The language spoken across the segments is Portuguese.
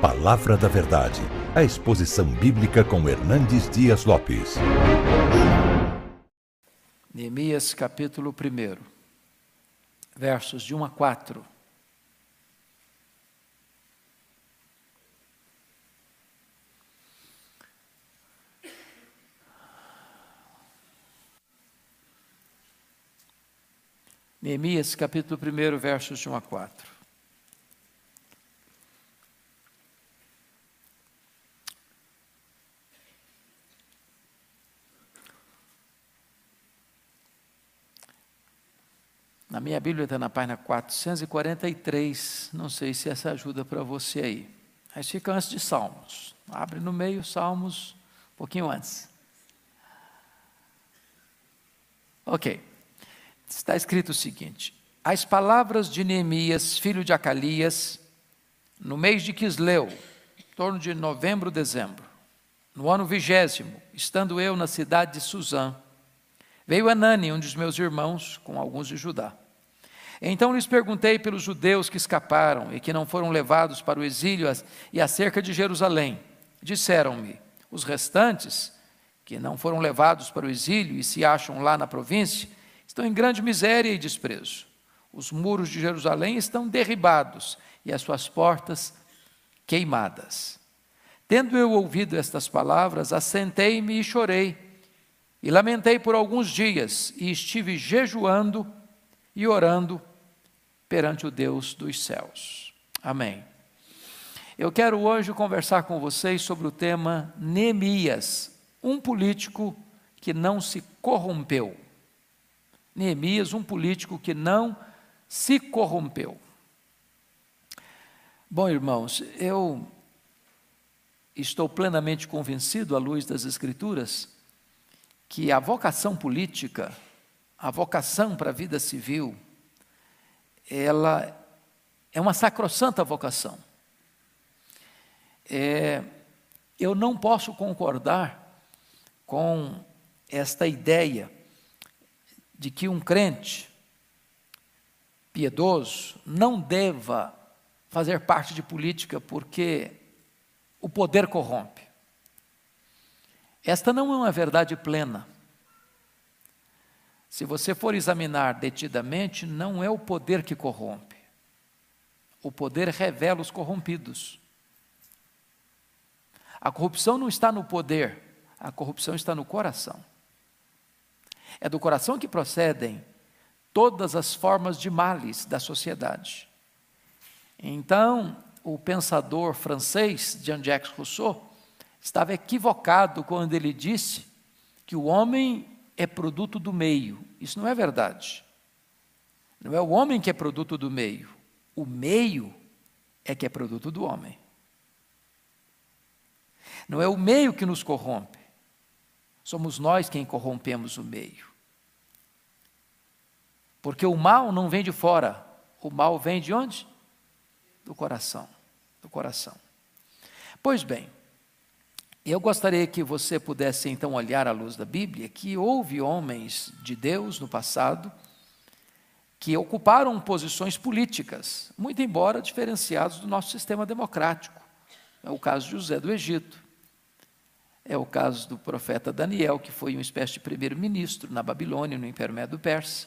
Palavra da Verdade, a exposição bíblica com Hernandes Dias Lopes. Neemias capítulo 1, versos de 1 a 4. Neemias capítulo 1, versos de 1 a 4. Na minha Bíblia está na página 443, não sei se essa ajuda para você aí. Mas fica antes de Salmos. Abre no meio Salmos, um pouquinho antes. Ok. Está escrito o seguinte: As palavras de Neemias, filho de Acalias, no mês de Quisleu, em torno de novembro, dezembro, no ano vigésimo, estando eu na cidade de Suzã, veio Anani, um dos meus irmãos, com alguns de Judá. Então lhes perguntei pelos judeus que escaparam e que não foram levados para o exílio e acerca de Jerusalém. Disseram-me: os restantes, que não foram levados para o exílio e se acham lá na província, estão em grande miséria e desprezo. Os muros de Jerusalém estão derribados e as suas portas queimadas. Tendo eu ouvido estas palavras, assentei-me e chorei, e lamentei por alguns dias, e estive jejuando e orando perante o Deus dos céus. Amém. Eu quero hoje conversar com vocês sobre o tema Neemias, um político que não se corrompeu. Neemias, um político que não se corrompeu. Bom, irmãos, eu estou plenamente convencido, à luz das Escrituras, que a vocação política a vocação para a vida civil, ela é uma sacrossanta vocação. É, eu não posso concordar com esta ideia de que um crente piedoso não deva fazer parte de política porque o poder corrompe. Esta não é uma verdade plena. Se você for examinar detidamente, não é o poder que corrompe. O poder revela os corrompidos. A corrupção não está no poder, a corrupção está no coração. É do coração que procedem todas as formas de males da sociedade. Então, o pensador francês Jean-Jacques Rousseau estava equivocado quando ele disse que o homem é produto do meio. Isso não é verdade. Não é o homem que é produto do meio. O meio é que é produto do homem. Não é o meio que nos corrompe. Somos nós quem corrompemos o meio. Porque o mal não vem de fora, o mal vem de onde? Do coração, do coração. Pois bem, eu gostaria que você pudesse então olhar à luz da Bíblia que houve homens de Deus no passado que ocuparam posições políticas, muito embora diferenciados do nosso sistema democrático. É o caso de José do Egito. É o caso do profeta Daniel, que foi uma espécie de primeiro-ministro na Babilônia, no Império Médio Persa.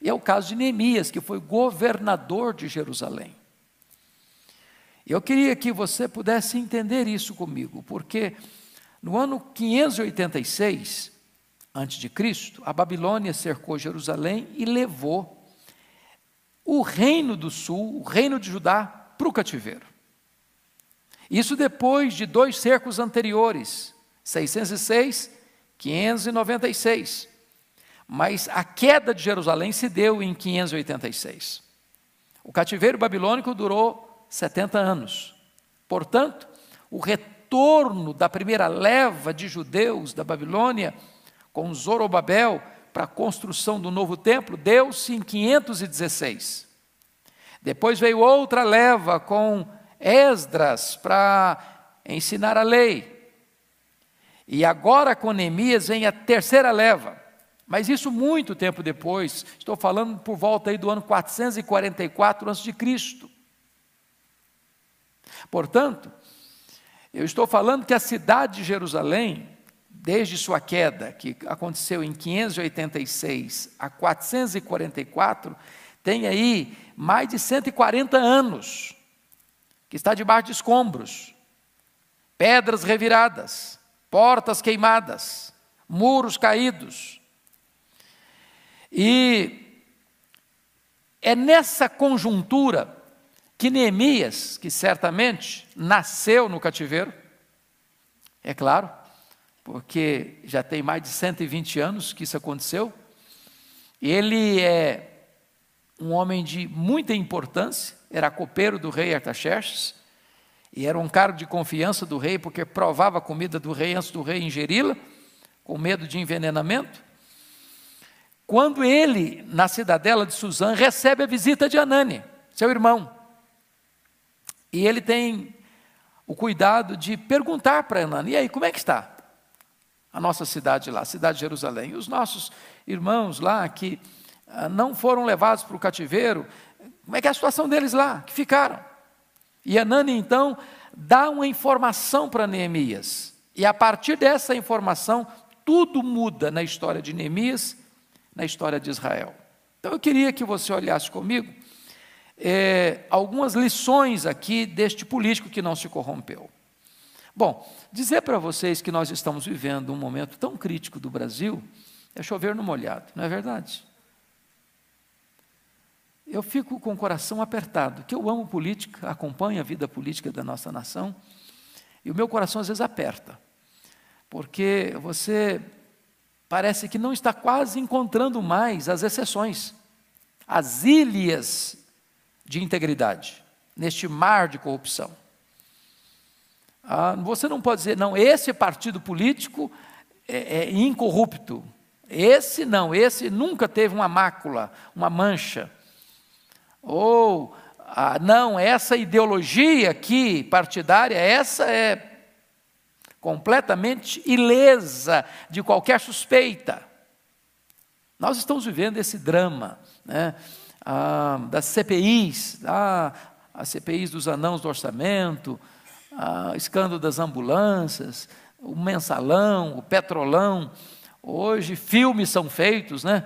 E é o caso de Neemias, que foi governador de Jerusalém. Eu queria que você pudesse entender isso comigo, porque no ano 586 a.C., a Babilônia cercou Jerusalém e levou o reino do sul, o reino de Judá, para o cativeiro. Isso depois de dois cercos anteriores, 606, 596. Mas a queda de Jerusalém se deu em 586. O cativeiro babilônico durou 70 anos. Portanto, o retorno da primeira leva de judeus da Babilônia com Zorobabel para a construção do novo templo deu-se em 516. Depois veio outra leva com Esdras para ensinar a lei. E agora com Neemias vem a terceira leva. Mas isso muito tempo depois, estou falando por volta aí do ano 444 a.C. Portanto, eu estou falando que a cidade de Jerusalém, desde sua queda, que aconteceu em 586 a 444, tem aí mais de 140 anos, que está debaixo de escombros, pedras reviradas, portas queimadas, muros caídos. E é nessa conjuntura que Neemias, que certamente nasceu no cativeiro, é claro, porque já tem mais de 120 anos que isso aconteceu, ele é um homem de muita importância, era copeiro do rei Artaxerxes, e era um cargo de confiança do rei, porque provava a comida do rei antes do rei ingeri-la, com medo de envenenamento. Quando ele, na cidadela de Suzã, recebe a visita de Anani, seu irmão, e ele tem o cuidado de perguntar para Anani: e aí, como é que está a nossa cidade lá, a cidade de Jerusalém? E os nossos irmãos lá que ah, não foram levados para o cativeiro, como é que é a situação deles lá, que ficaram? E Anani então dá uma informação para Neemias. E a partir dessa informação, tudo muda na história de Neemias, na história de Israel. Então eu queria que você olhasse comigo é, algumas lições aqui deste político que não se corrompeu. Bom, dizer para vocês que nós estamos vivendo um momento tão crítico do Brasil é chover no molhado, não é verdade? Eu fico com o coração apertado, que eu amo política, acompanho a vida política da nossa nação, e o meu coração às vezes aperta, porque você parece que não está quase encontrando mais as exceções, as ilhas de integridade, neste mar de corrupção. Ah, você não pode dizer, não, esse partido político é, é incorrupto. Esse não, esse nunca teve uma mácula, uma mancha. Ou, ah, não, essa ideologia aqui partidária, essa é completamente ilesa de qualquer suspeita. Nós estamos vivendo esse drama. Né? Ah, das CPIs, ah, as CPIs dos anãos do orçamento, ah, escândalo das ambulâncias, o mensalão, o petrolão. Hoje filmes são feitos, né?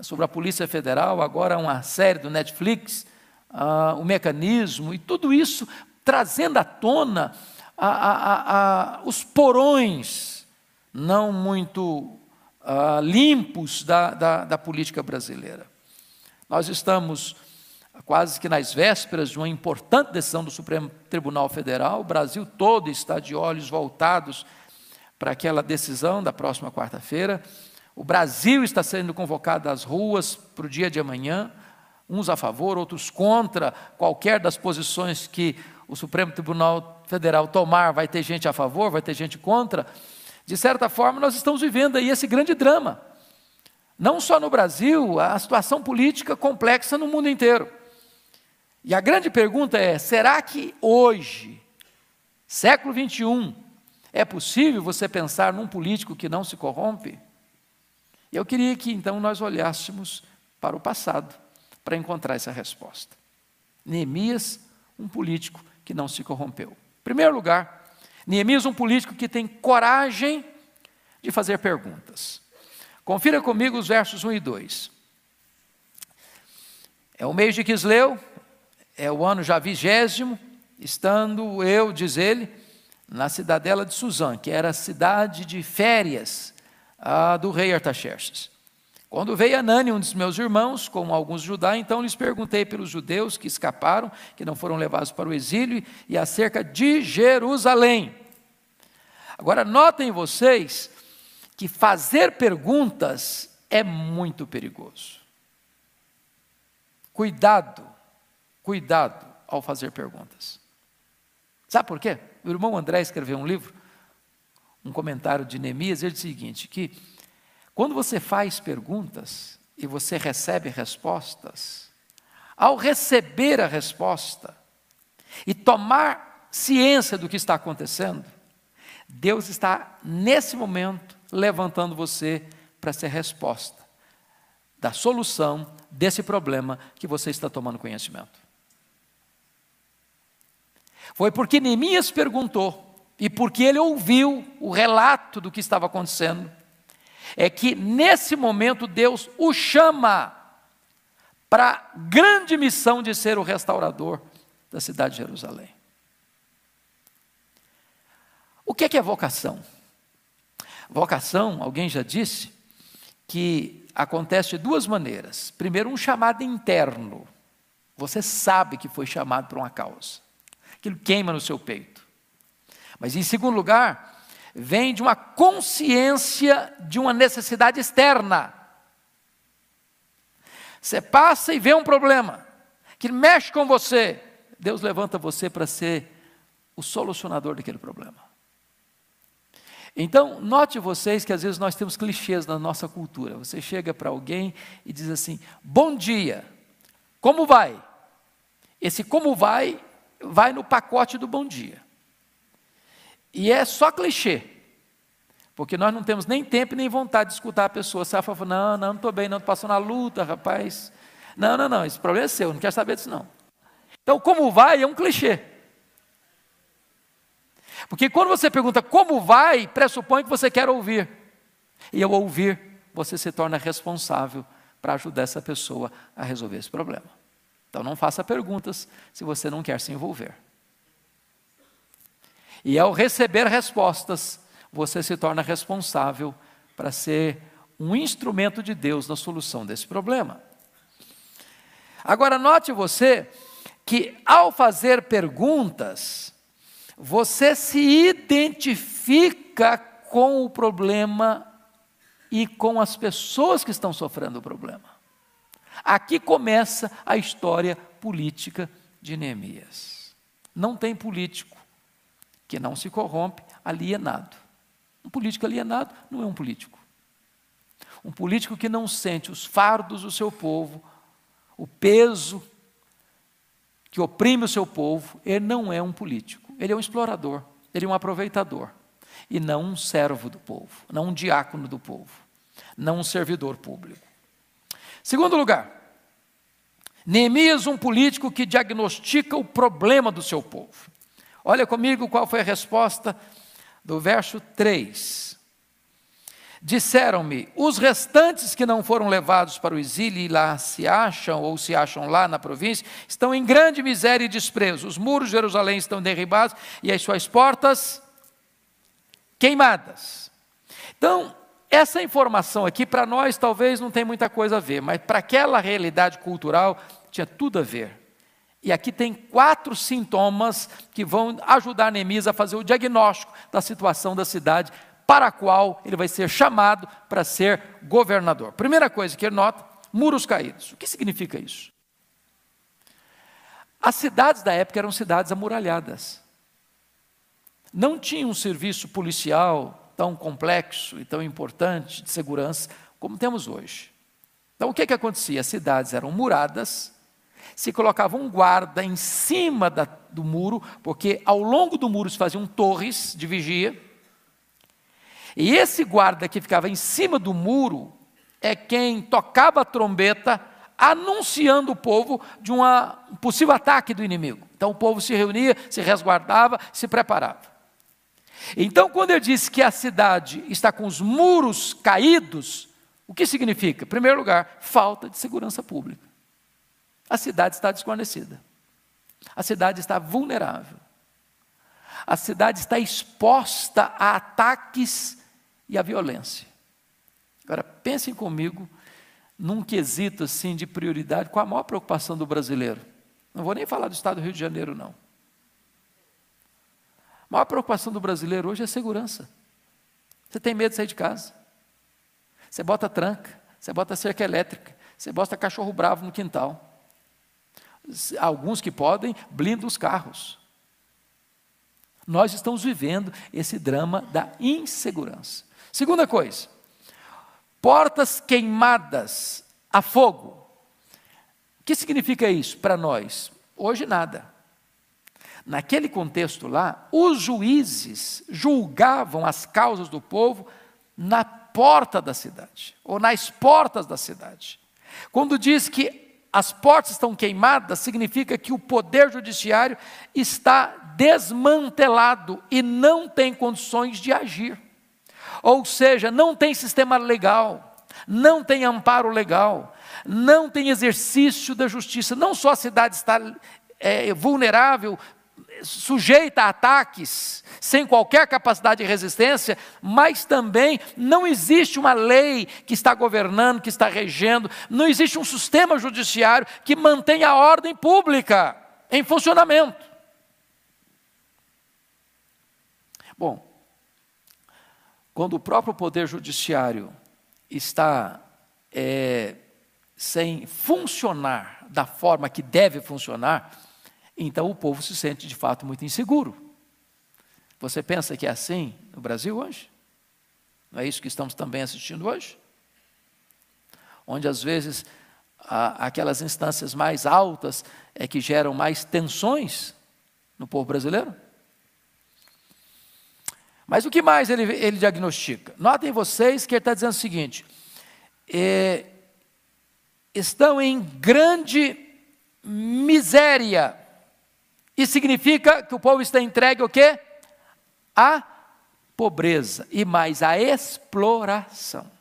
Sobre a Polícia Federal, agora uma série do Netflix, ah, o mecanismo, e tudo isso trazendo à tona a, a, a, os porões não muito ah, limpos da, da, da política brasileira. Nós estamos quase que nas vésperas de uma importante decisão do Supremo Tribunal Federal. O Brasil todo está de olhos voltados para aquela decisão da próxima quarta-feira. O Brasil está sendo convocado às ruas para o dia de amanhã, uns a favor, outros contra qualquer das posições que o Supremo Tribunal Federal tomar. Vai ter gente a favor, vai ter gente contra. De certa forma, nós estamos vivendo aí esse grande drama. Não só no Brasil, a situação política complexa no mundo inteiro. E a grande pergunta é: será que hoje, século 21, é possível você pensar num político que não se corrompe? E eu queria que então nós olhássemos para o passado para encontrar essa resposta. Neemias, um político que não se corrompeu. Em primeiro lugar, Neemias, um político que tem coragem de fazer perguntas. Confira comigo os versos 1 e 2. É o mês de Quisleu, é o ano já vigésimo, estando eu, diz ele, na cidadela de Suzã, que era a cidade de férias do rei Artaxerxes. Quando veio Anani, um dos meus irmãos, com alguns judaus, então lhes perguntei pelos judeus que escaparam, que não foram levados para o exílio, e acerca de Jerusalém. Agora, notem vocês que fazer perguntas é muito perigoso. Cuidado, cuidado ao fazer perguntas. Sabe por quê? O irmão André escreveu um livro, um comentário de Neemias, ele diz o seguinte: que quando você faz perguntas e você recebe respostas, ao receber a resposta e tomar ciência do que está acontecendo, Deus está, nesse momento, levantando você para ser resposta da solução desse problema que você está tomando conhecimento. Foi porque Neemias perguntou e porque ele ouviu o relato do que estava acontecendo, é que nesse momento Deus o chama para a grande missão de ser o restaurador da cidade de Jerusalém. O que é, que é vocação? Vocação, alguém já disse, que acontece de duas maneiras. Primeiro, um chamado interno. Você sabe que foi chamado para uma causa. Aquilo queima no seu peito. Mas, em segundo lugar, vem de uma consciência de uma necessidade externa. Você passa e vê um problema que mexe com você. Deus levanta você para ser o solucionador daquele problema. Então, note vocês que às vezes nós temos clichês na nossa cultura. Você chega para alguém e diz assim: Bom dia, como vai? Esse como vai, vai no pacote do bom dia. E é só clichê. Porque nós não temos nem tempo nem vontade de escutar a pessoa. Você fala, não, não, não estou bem, não estou passando a luta, rapaz. Não, não, não, esse problema é seu, não quero saber disso não. Então, como vai é um clichê. Porque quando você pergunta como vai, pressupõe que você quer ouvir. E ao ouvir, você se torna responsável para ajudar essa pessoa a resolver esse problema. Então não faça perguntas se você não quer se envolver. E ao receber respostas, você se torna responsável para ser um instrumento de Deus na solução desse problema. Agora, note você que ao fazer perguntas, você se identifica com o problema e com as pessoas que estão sofrendo o problema. Aqui começa a história política de Neemias. Não tem político que não se corrompe alienado. Um político alienado não é um político. Um político que não sente os fardos do seu povo, o peso que oprime o seu povo, ele não é um político. Ele é um explorador, ele é um aproveitador. E não um servo do povo, não um diácono do povo, não um servidor público. Segundo lugar, Neemias, um político que diagnostica o problema do seu povo. Olha comigo qual foi a resposta do verso 3. Disseram-me: os restantes que não foram levados para o exílio e lá se acham, ou se acham lá na província, estão em grande miséria e desprezo. Os muros de Jerusalém estão derribados e as suas portas queimadas. Então, essa informação aqui, para nós, talvez não tem muita coisa a ver, mas para aquela realidade cultural, tinha tudo a ver. E aqui tem quatro sintomas que vão ajudar Neemias a fazer o diagnóstico da situação da cidade para a qual ele vai ser chamado para ser governador. Primeira coisa que ele nota: muros caídos. O que significa isso? As cidades da época eram cidades amuralhadas. Não tinha um serviço policial tão complexo e tão importante de segurança como temos hoje. Então, o que, que acontecia? As cidades eram muradas, se colocava um guarda em cima da, do muro, porque ao longo do muro se faziam torres de vigia, e esse guarda que ficava em cima do muro é quem tocava a trombeta anunciando o povo de um possível ataque do inimigo. Então o povo se reunia, se resguardava, se preparava. Então, quando eu disse que a cidade está com os muros caídos, o que significa? Em primeiro lugar, falta de segurança pública. A cidade está desguarnecida. A cidade está vulnerável. A cidade está exposta a ataques e a violência. Agora, pensem comigo num quesito assim de prioridade, qual a maior preocupação do brasileiro? Não vou nem falar do estado do Rio de Janeiro, não. A maior preocupação do brasileiro hoje é segurança. Você tem medo de sair de casa. Você bota tranca, você bota cerca elétrica, você bota cachorro bravo no quintal. Alguns que podem blindam os carros. Nós estamos vivendo esse drama da insegurança. Segunda coisa, portas queimadas a fogo. O que significa isso para nós? Hoje nada. Naquele contexto lá, os juízes julgavam as causas do povo na porta da cidade, ou nas portas da cidade. Quando diz que as portas estão queimadas, significa que o poder judiciário está desmantelado e não tem condições de agir. Ou seja, não tem sistema legal, não tem amparo legal, não tem exercício da justiça. Não só a cidade está é, vulnerável, sujeita a ataques, sem qualquer capacidade de resistência, mas também não existe uma lei que está governando, que está regendo, não existe um sistema judiciário que mantenha a ordem pública em funcionamento. Bom, quando o próprio Poder Judiciário está é, sem funcionar da forma que deve funcionar, então o povo se sente de fato muito inseguro. Você pensa que é assim no Brasil hoje? Não é isso que estamos também assistindo hoje? Onde às vezes aquelas instâncias mais altas é que geram mais tensões no povo brasileiro? Mas o que mais ele, ele diagnostica? Notem vocês que ele está dizendo o seguinte: é, estão em grande miséria. E significa que o povo está entregue o quê? A pobreza e mais a exploração.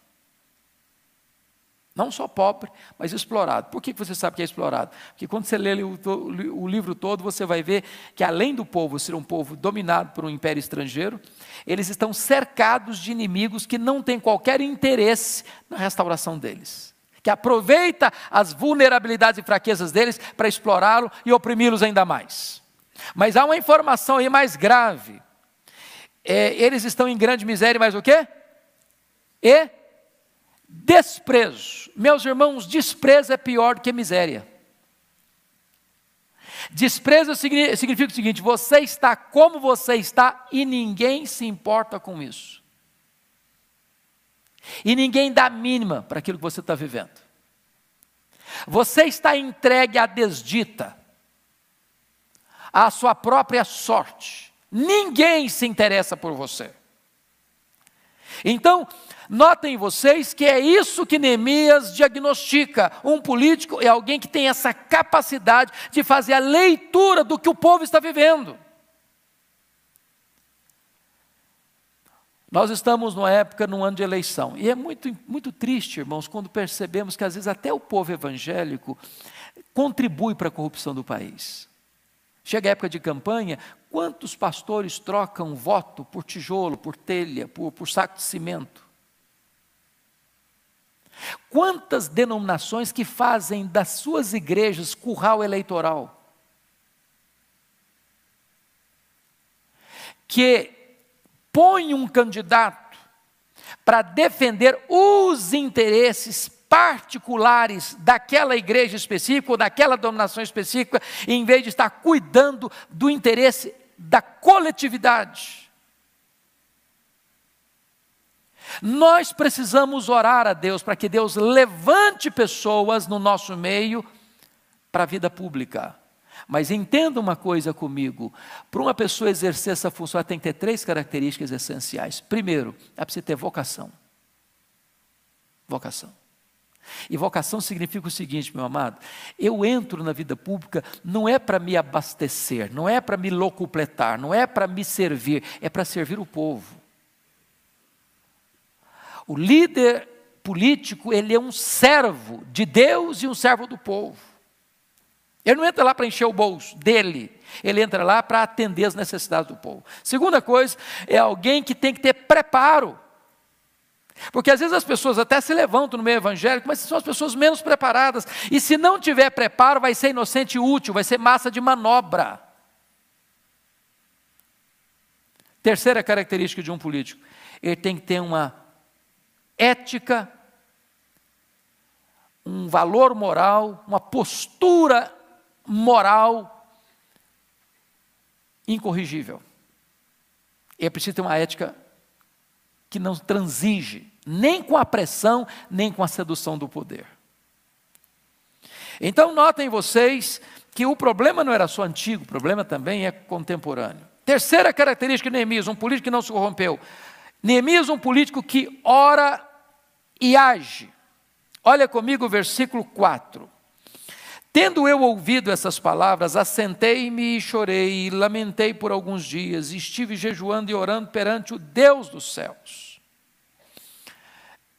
Não só pobre, mas explorado. Por que você sabe que é explorado? Porque quando você lê o, livro todo, você vai ver que além do povo ser um povo dominado por um império estrangeiro, eles estão cercados de inimigos que não têm qualquer interesse na restauração deles. Que aproveita as vulnerabilidades e fraquezas deles para explorá-lo e oprimi-los ainda mais. Mas há uma informação aí mais grave. É, eles estão em grande miséria, mas o quê? E Desprezo. Meus irmãos, desprezo é pior do que miséria. Desprezo significa o seguinte: você está como você está e ninguém se importa com isso. E ninguém dá mínima para aquilo que você está vivendo. Você está entregue à desdita, à sua própria sorte. Ninguém se interessa por você. Então, Notem vocês que é isso que Neemias diagnostica. Um político é alguém que tem essa capacidade de fazer a leitura do que o povo está vivendo. Nós estamos numa época, num ano de eleição, e é muito, muito triste, irmãos, quando percebemos que às vezes até o povo evangélico contribui para a corrupção do país. Chega a época de campanha, quantos pastores trocam voto por tijolo, por telha, por, por saco de cimento? Quantas denominações que fazem das suas igrejas curral eleitoral? Que põe um candidato para defender os interesses particulares daquela igreja específica ou daquela denominação específica, em vez de estar cuidando do interesse da coletividade. Nós precisamos orar a Deus para que Deus levante pessoas no nosso meio para a vida pública. Mas entenda uma coisa comigo: para uma pessoa exercer essa função, ela tem que ter três características essenciais. Primeiro, ela precisa ter vocação. Vocação. E vocação significa o seguinte, meu amado: eu entro na vida pública não é para me abastecer, não é para me locupletar, não é para me servir, é para servir o povo. O líder político, ele é um servo de Deus e um servo do povo. Ele não entra lá para encher o bolso dele, ele entra lá para atender as necessidades do povo. Segunda coisa, é alguém que tem que ter preparo. Porque às vezes as pessoas até se levantam no meio evangélico, mas são as pessoas menos preparadas. E se não tiver preparo, vai ser inocente e útil, vai ser massa de manobra. Terceira característica de um político: ele tem que ter uma ética, um valor moral, uma postura moral incorrigível. E é preciso ter uma ética que não transige nem com a pressão, nem com a sedução do poder. Então, notem vocês que o problema não era só antigo, o problema também é contemporâneo. Terceira característica de Neemias, um político que não se corrompeu. Neemias, um político que ora e age. Olha comigo o versículo 4. Tendo eu ouvido essas palavras, assentei-me e chorei, e lamentei por alguns dias, e estive jejuando e orando perante o Deus dos céus.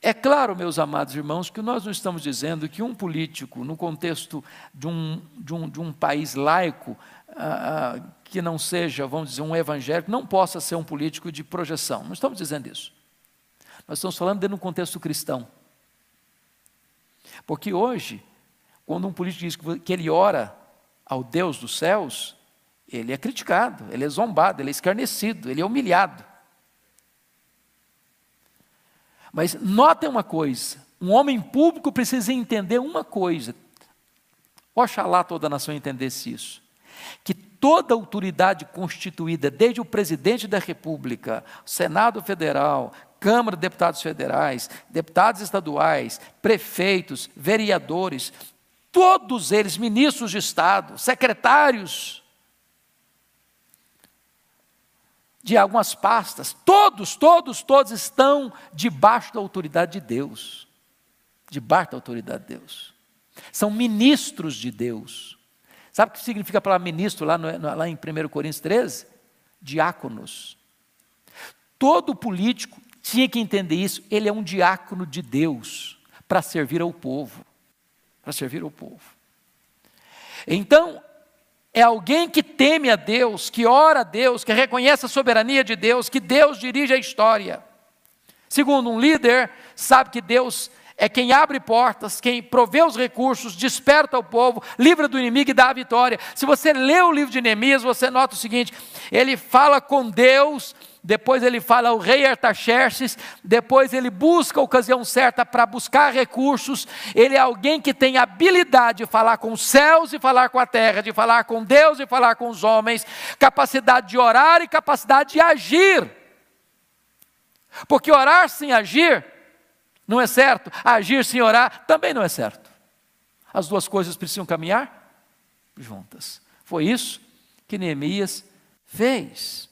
É claro, meus amados irmãos, que nós não estamos dizendo que um político, no contexto de um, de um, de um país laico, ah, ah, que não seja, vamos dizer, um evangélico, não possa ser um político de projeção. Não estamos dizendo isso. Nós estamos falando dentro de um contexto cristão. Porque hoje, quando um político diz que ele ora ao Deus dos céus, ele é criticado, ele é zombado, ele é escarnecido, ele é humilhado. Mas notem uma coisa: um homem público precisa entender uma coisa. Oxalá toda a nação entendesse isso. Que toda autoridade constituída, desde o presidente da República, Senado Federal, Câmara de Deputados Federais, deputados estaduais, prefeitos, vereadores, todos eles, ministros de Estado, secretários de algumas pastas, todos, todos, todos estão debaixo da autoridade de Deus. Debaixo da autoridade de Deus. São ministros de Deus. Sabe o que significa a palavra ministro lá, no, lá em 1 Coríntios 13? Diáconos. Todo político tinha que entender isso, ele é um diácono de Deus para servir ao povo. Para servir ao povo. Então, é alguém que teme a Deus, que ora a Deus, que reconhece a soberania de Deus, que Deus dirige a história. Segundo, um líder sabe que Deus é quem abre portas, quem provê os recursos, desperta o povo, livra do inimigo e dá a vitória. Se você lê o livro de Neemias, você nota o seguinte: ele fala com Deus, depois ele fala ao rei Artaxerxes, depois ele busca a ocasião certa para buscar recursos. Ele é alguém que tem habilidade de falar com os céus e falar com a terra, de falar com Deus e falar com os homens, capacidade de orar e capacidade de agir. Porque orar sem agir não é certo, agir sem orar também não é certo. As duas coisas precisam caminhar juntas. Foi isso que Neemias fez.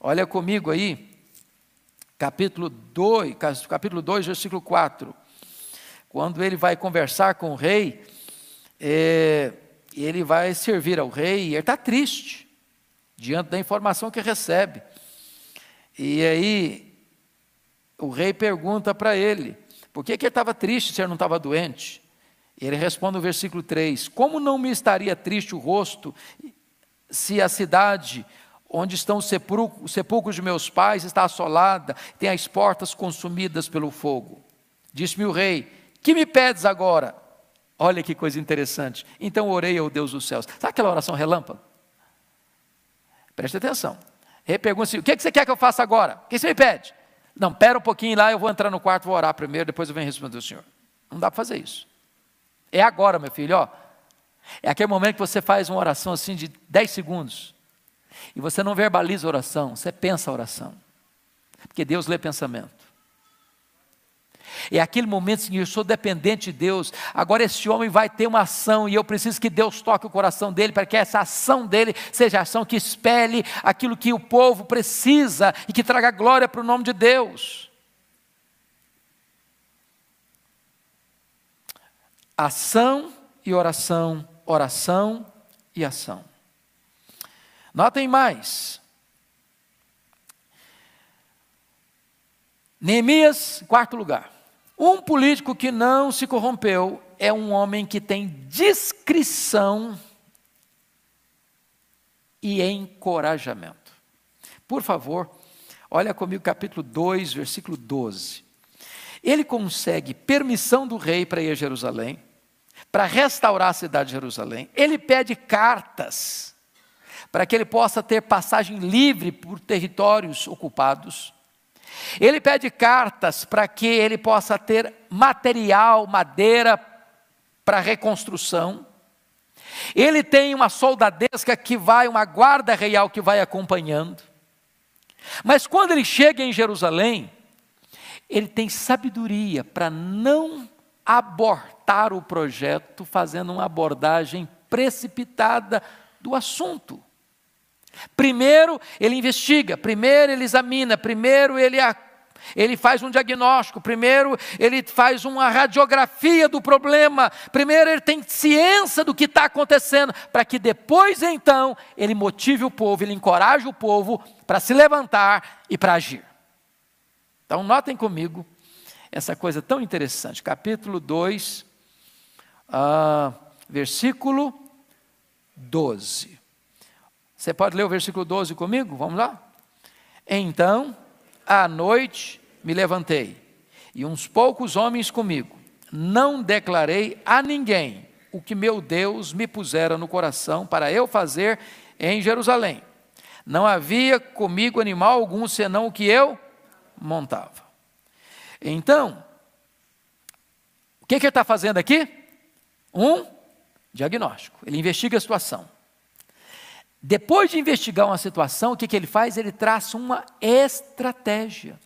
Olha comigo aí, capítulo 2, capítulo 2, versículo 4. Quando ele vai conversar com o rei, é, ele vai servir ao rei e ele está triste, diante da informação que recebe. E aí, o rei pergunta para ele: por que, que ele estava triste se ele não estava doente? Ele responde no versículo 3: Como não me estaria triste o rosto se a cidade onde estão os sepulcros de meus pais está assolada, tem as portas consumidas pelo fogo? Disse-me o rei: Que me pedes agora? Olha que coisa interessante. Então orei ao Deus dos céus. Sabe aquela oração relâmpago? Preste atenção. Ele pergunta assim: O que você quer que eu faça agora? O que você me pede? Não, pera um pouquinho lá, eu vou entrar no quarto, vou orar primeiro, depois eu venho responder o Senhor. Não dá para fazer isso. É agora, meu filho, ó. É aquele momento que você faz uma oração assim de 10 segundos. E você não verbaliza a oração, você pensa a oração. Porque Deus lê pensamento. É aquele momento em que eu sou dependente de Deus. Agora esse homem vai ter uma ação e eu preciso que Deus toque o coração dele para que essa ação dele seja a ação que espelhe aquilo que o povo precisa e que traga glória para o nome de Deus. Ação e oração, oração e ação. Notem mais. Neemias, quarto lugar. Um político que não se corrompeu é um homem que tem discrição e encorajamento. Por favor, olha comigo capítulo 2, versículo 12. Ele consegue permissão do rei para ir a Jerusalém, para restaurar a cidade de Jerusalém. Ele pede cartas para que ele possa ter passagem livre por territórios ocupados. Ele pede cartas para que ele possa ter material, madeira para reconstrução. Ele tem uma soldadesca que vai, uma guarda real que vai acompanhando. Mas quando ele chega em Jerusalém, ele tem sabedoria para não abortar o projeto fazendo uma abordagem precipitada do assunto. Primeiro ele investiga, primeiro ele examina, primeiro ele Ele faz um diagnóstico. Primeiro, ele faz uma radiografia do problema. Primeiro, ele tem ciência do que está acontecendo, para que depois, então, ele motive o povo, ele encoraje o povo para se levantar e para agir. Então, notem comigo essa coisa tão interessante. Capítulo 2, uh, ah, versículo 12. Você pode ler o versículo 12 comigo? Vamos lá? Então, à noite, me levantei, e uns poucos homens comigo. Não declarei a ninguém o que meu Deus me pusera no coração para eu fazer em Jerusalém. Não havia comigo animal algum senão o que eu montava. Então, o que, que ele está fazendo aqui? Um diagnóstico. Ele investiga a situação. Depois de investigar uma situação, o que, que ele faz? Ele traça uma estratégia.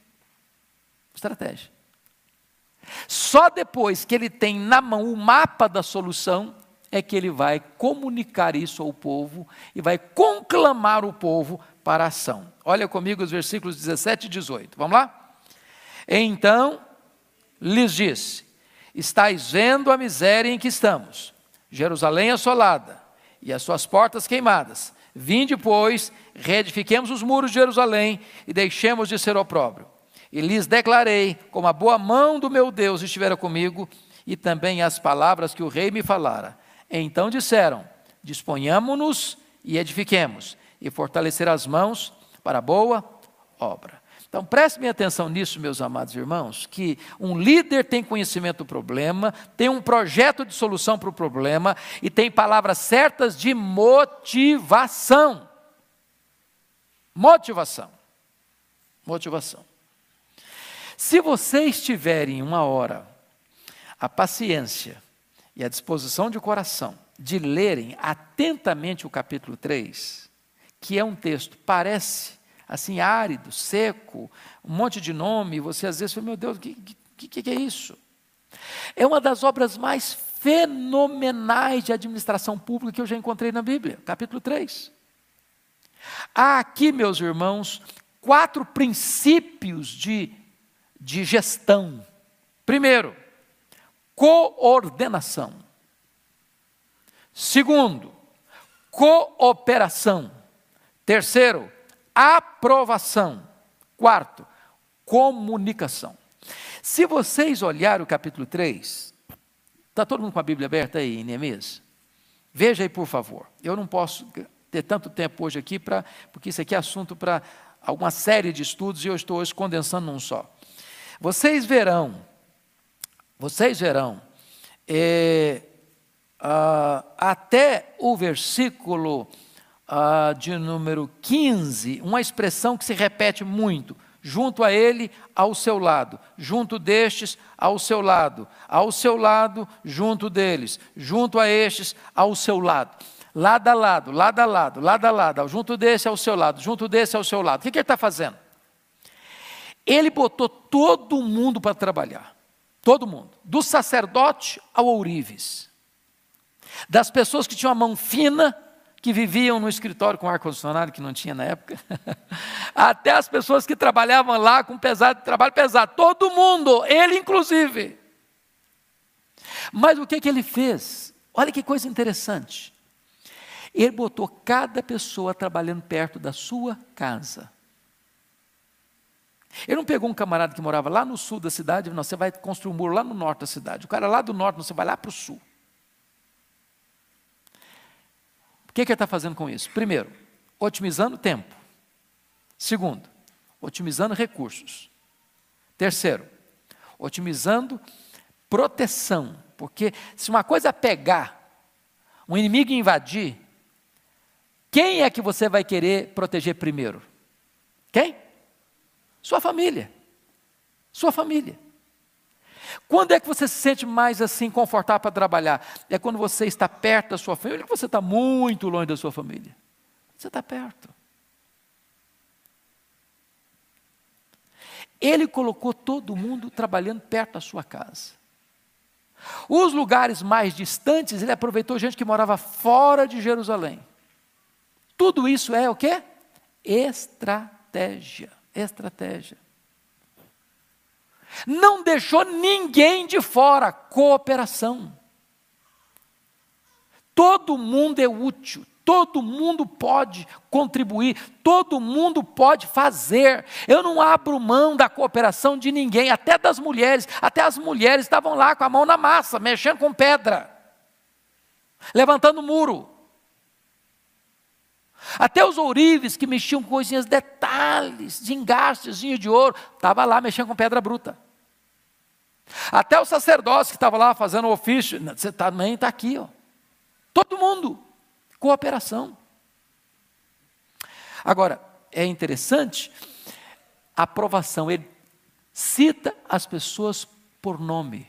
Estratégia. Só depois que ele tem na mão o mapa da solução, é que ele vai comunicar isso ao povo e vai conclamar o povo para a ação. Olha comigo os versículos 17 e 18. Vamos lá? Então lhes disse: Estais vendo a miséria em que estamos, Jerusalém assolada e as suas portas queimadas. Vinde, pois, reedifiquemos os muros de Jerusalém e deixemos de ser opróbrio. E lhes declarei, como a boa mão do meu Deus estivera comigo, e também as palavras que o rei me falara. Então disseram: Disponhamo-nos e edifiquemos, e fortalecer as mãos para a boa obra. Então preste atenção nisso, meus amados irmãos, que um líder tem conhecimento do problema, tem um projeto de solução para o problema e tem palavras certas de motivação. Motivação. Motivação. Se vocês tiverem uma hora a paciência e a disposição de coração de lerem atentamente o capítulo 3, que é um texto, parece assim árido, seco, um monte de nome, você às vezes fala, meu Deus, o que, que, que é isso? É uma das obras mais fenomenais de administração pública que eu já encontrei na Bíblia, capítulo 3. Há aqui, meus irmãos, quatro princípios de, de gestão. Primeiro, coordenação. Segundo, cooperação. Terceiro, aprovação. Quarto, comunicação. Se vocês olharem o capítulo 3, está todo mundo com a Bíblia aberta aí, Neemias? Veja aí, por favor. Eu não posso ter tanto tempo hoje aqui, pra, porque isso aqui é assunto para alguma série de estudos e eu estou hoje condensando num só. Vocês verão, vocês verão, é, até o versículo ah, de número 15, uma expressão que se repete muito. Junto a ele, ao seu lado, junto destes, ao seu lado, ao seu lado, junto deles, junto a estes, ao seu lado. Lado a lado, lado a lado, lado a lado, junto desse ao seu lado, junto desse ao seu lado. O que, que ele está fazendo? Ele botou todo mundo para trabalhar. Todo mundo. Do sacerdote ao ourives. Das pessoas que tinham a mão fina que viviam no escritório com ar-condicionado, que não tinha na época, até as pessoas que trabalhavam lá com pesado, trabalho pesado, todo mundo, ele inclusive. Mas o que, que ele fez? Olha que coisa interessante. Ele botou cada pessoa trabalhando perto da sua casa. Ele não pegou um camarada que morava lá no sul da cidade, não, você vai construir um muro lá no norte da cidade. O cara lá do norte, você vai lá para o sul. O que, que ele está fazendo com isso? Primeiro, otimizando tempo. Segundo, otimizando recursos. Terceiro, otimizando proteção. Porque se uma coisa pegar, um inimigo invadir, quem é que você vai querer proteger primeiro? Quem? Sua família. Sua família. Quando é que você se sente mais assim confortável para trabalhar? É quando você está perto da sua família ou você está muito longe da sua família? Você está perto. Ele colocou todo mundo trabalhando perto da sua casa. Os lugares mais distantes, ele aproveitou gente que morava fora de Jerusalém. Tudo isso é o quê? Estratégia. Estratégia. Não deixou ninguém de fora. Cooperação. Todo mundo é útil, todo mundo pode contribuir, todo mundo pode fazer. Eu não abro mão da cooperação de ninguém, até das mulheres. Até as mulheres estavam lá com a mão na massa, mexendo com pedra, levantando muro. Até os ourives que mexiam com coisinhas, detalhes, de engastezinho de ouro, estava lá mexendo com pedra bruta. Até o sacerdócio que estava lá fazendo o ofício, você também está aqui, ó. Todo mundo. Cooperação. Agora, é interessante a aprovação. Ele cita as pessoas por nome.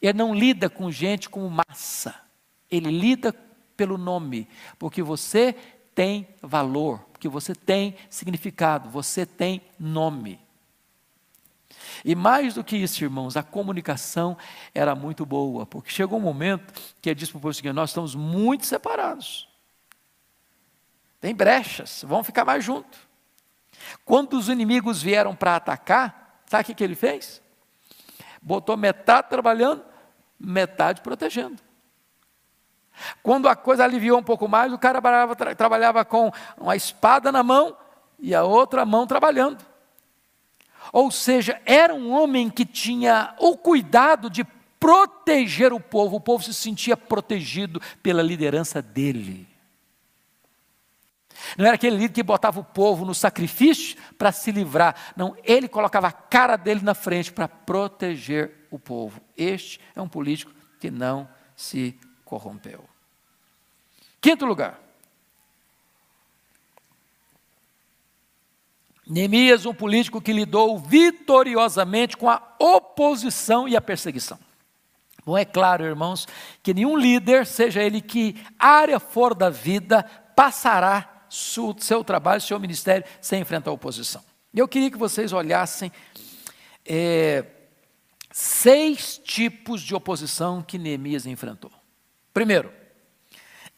Ele não lida com gente como massa. Ele lida pelo nome, porque você tem valor, porque você tem significado, você tem nome. E mais do que isso, irmãos, a comunicação era muito boa, porque chegou um momento que ele disse para o povo nós estamos muito separados. Tem brechas, vamos ficar mais juntos. Quando os inimigos vieram para atacar, sabe o que, ele fez? Botou metade trabalhando, metade protegendo. Quando a coisa aliviou um pouco mais, o cara trabalhava, trabalhava com uma espada na mão e a outra mão trabalhando. Ou seja, era um homem que tinha o cuidado de proteger o povo, o povo se sentia protegido pela liderança dele. Não era aquele líder que botava o povo no sacrifício para se livrar. Não, ele colocava a cara dele na frente para proteger o povo. Este é um político que não se corrompeu. Quinto lugar. Neemias, um político que lidou vitoriosamente com a oposição e a perseguição. Bom, é claro, irmãos, que nenhum líder, seja ele que área for da vida, passará seu trabalho, seu ministério, sem enfrentar oposição. Eu queria que vocês olhassem é, seis tipos de oposição que Neemias enfrentou. Primeiro,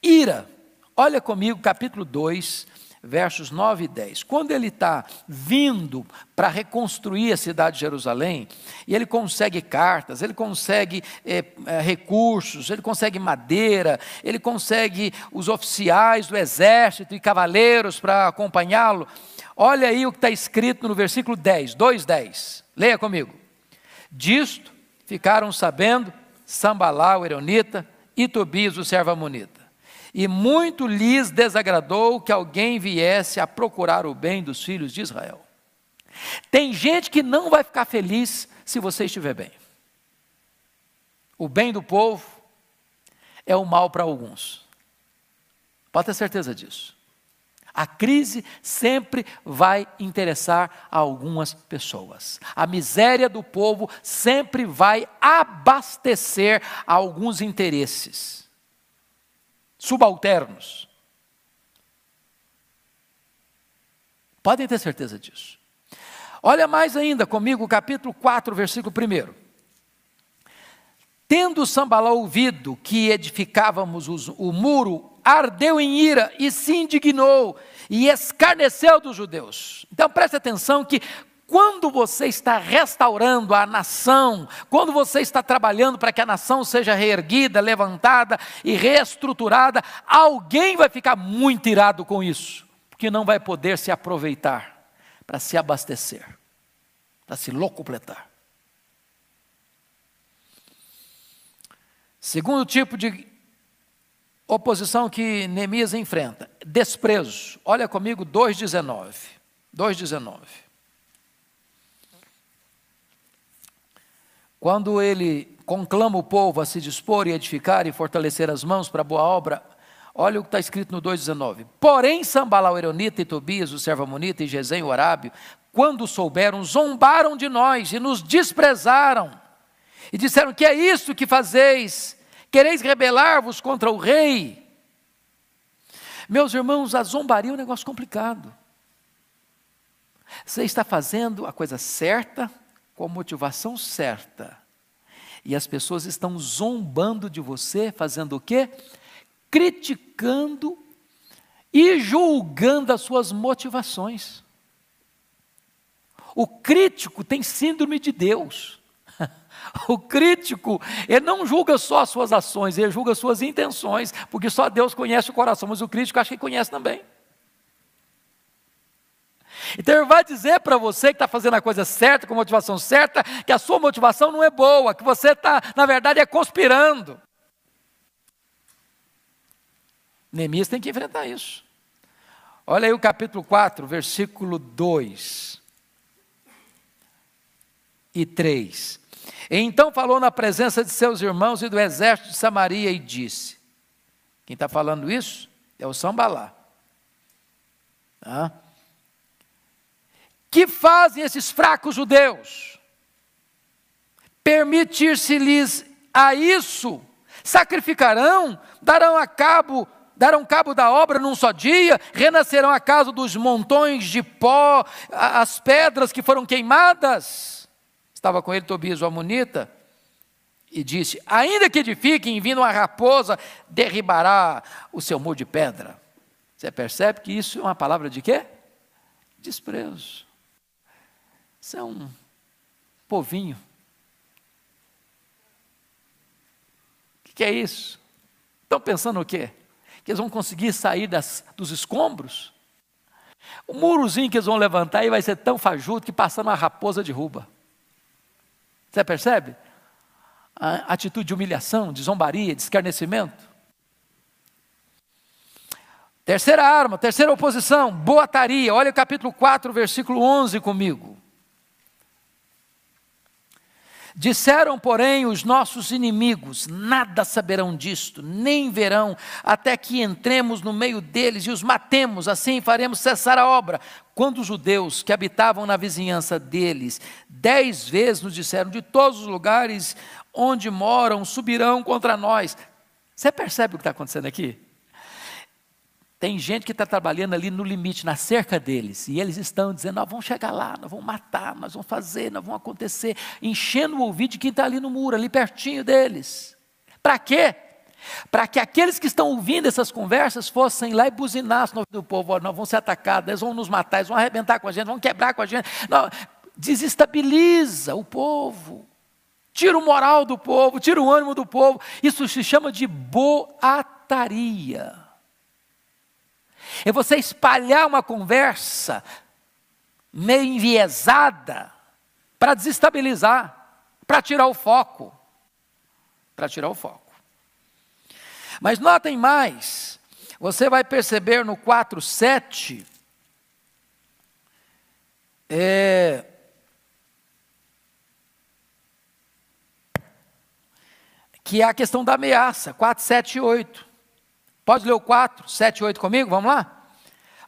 ira. Olha comigo, capítulo 2, versos 9 e 10. Quando ele está vindo para reconstruir a cidade de Jerusalém, e ele consegue cartas, ele consegue é, é, recursos, ele consegue madeira, ele consegue os oficiais do exército e cavaleiros para acompanhá-lo. Olha aí o que está escrito no versículo 10, 2,10. Leia comigo. Disto ficaram sabendo Sambalá, o Eronita, e Tobias, o servo amonita e muito lhes desagradou que alguém viesse a procurar o bem dos filhos de Israel. Tem gente que não vai ficar feliz se você estiver bem. O bem do povo é o mal para alguns. Pode ter certeza disso. A crise sempre vai interessar a algumas pessoas. A miséria do povo sempre vai abastecer alguns interesses subalternos. Podem ter certeza disso. Olha mais ainda comigo, capítulo 4, versículo 1. Tendo Sambalá ouvido que edificávamos o muro, ardeu em ira e se indignou e escarneceu dos judeus. Então preste atenção que quando você está restaurando a nação, quando você está trabalhando para que a nação seja reerguida, levantada e reestruturada, alguém vai ficar muito irado com isso, porque não vai poder se aproveitar para se abastecer, para se locupletar. Segundo tipo de oposição que Neemias enfrenta, desprezo. Olha comigo 2,19. 2,19. Quando ele conclama o povo a se dispor e edificar e fortalecer as mãos para a boa obra, olha o que está escrito no 2,19. Porém, Sambalau Eronita e Tobias, o servo Amonita, e Gesem, o Arábio, quando souberam, zombaram de nós e nos desprezaram. E disseram: Que é isso que fazeis? Quereis rebelar-vos contra o rei? Meus irmãos, a zombaria é um negócio complicado. Você está fazendo a coisa certa, com a motivação certa. E as pessoas estão zombando de você, fazendo o quê? Criticando e julgando as suas motivações. O crítico tem síndrome de Deus. O crítico, ele não julga só as suas ações, ele julga as suas intenções, porque só Deus conhece o coração, mas o crítico acha que conhece também. Então ele vai dizer para você que está fazendo a coisa certa, com a motivação certa, que a sua motivação não é boa, que você está, na verdade, é conspirando. Neemias tem que enfrentar isso. Olha aí o capítulo 4, versículo 2 e 3. Então falou na presença de seus irmãos e do exército de Samaria e disse: Quem está falando isso é o Sambalá. Ah. Que fazem esses fracos judeus? Permitir-se-lhes a isso? Sacrificarão? Darão a cabo darão cabo da obra num só dia, renascerão a casa dos montões de pó, as pedras que foram queimadas. Estava com ele Tobias o Amonita e disse: Ainda que edifiquem, vindo uma raposa, derribará o seu muro de pedra. Você percebe que isso é uma palavra de quê? Desprezo. Isso é um povinho. O que, que é isso? Estão pensando o quê? que eles vão conseguir sair das, dos escombros. O murozinho que eles vão levantar aí vai ser tão fajuto que passando uma raposa derruba. Você percebe? A atitude de humilhação, de zombaria, de escarnecimento. Terceira arma, terceira oposição, boataria. Olha o capítulo 4, versículo 11 comigo. Disseram, porém, os nossos inimigos: nada saberão disto, nem verão, até que entremos no meio deles e os matemos, assim faremos cessar a obra. Quando os judeus que habitavam na vizinhança deles, dez vezes nos disseram: de todos os lugares onde moram, subirão contra nós. Você percebe o que está acontecendo aqui? Tem gente que está trabalhando ali no limite, na cerca deles, e eles estão dizendo: nós vamos chegar lá, nós vamos matar, nós vamos fazer, nós vamos acontecer, enchendo o ouvido de quem está ali no muro, ali pertinho deles. Para quê? Para que aqueles que estão ouvindo essas conversas fossem lá e buzinassem no do povo: nós vamos ser atacados, eles vão nos matar, eles vão arrebentar com a gente, vão quebrar com a gente. Não, desestabiliza o povo, tira o moral do povo, tira o ânimo do povo. Isso se chama de boataria é você espalhar uma conversa meio enviesada para desestabilizar, para tirar o foco. Para tirar o foco. Mas notem mais, você vai perceber no 4,7 é, que é a questão da ameaça, 4, 7 e 8. Pode ler o 4, 7 e 8 comigo? Vamos lá?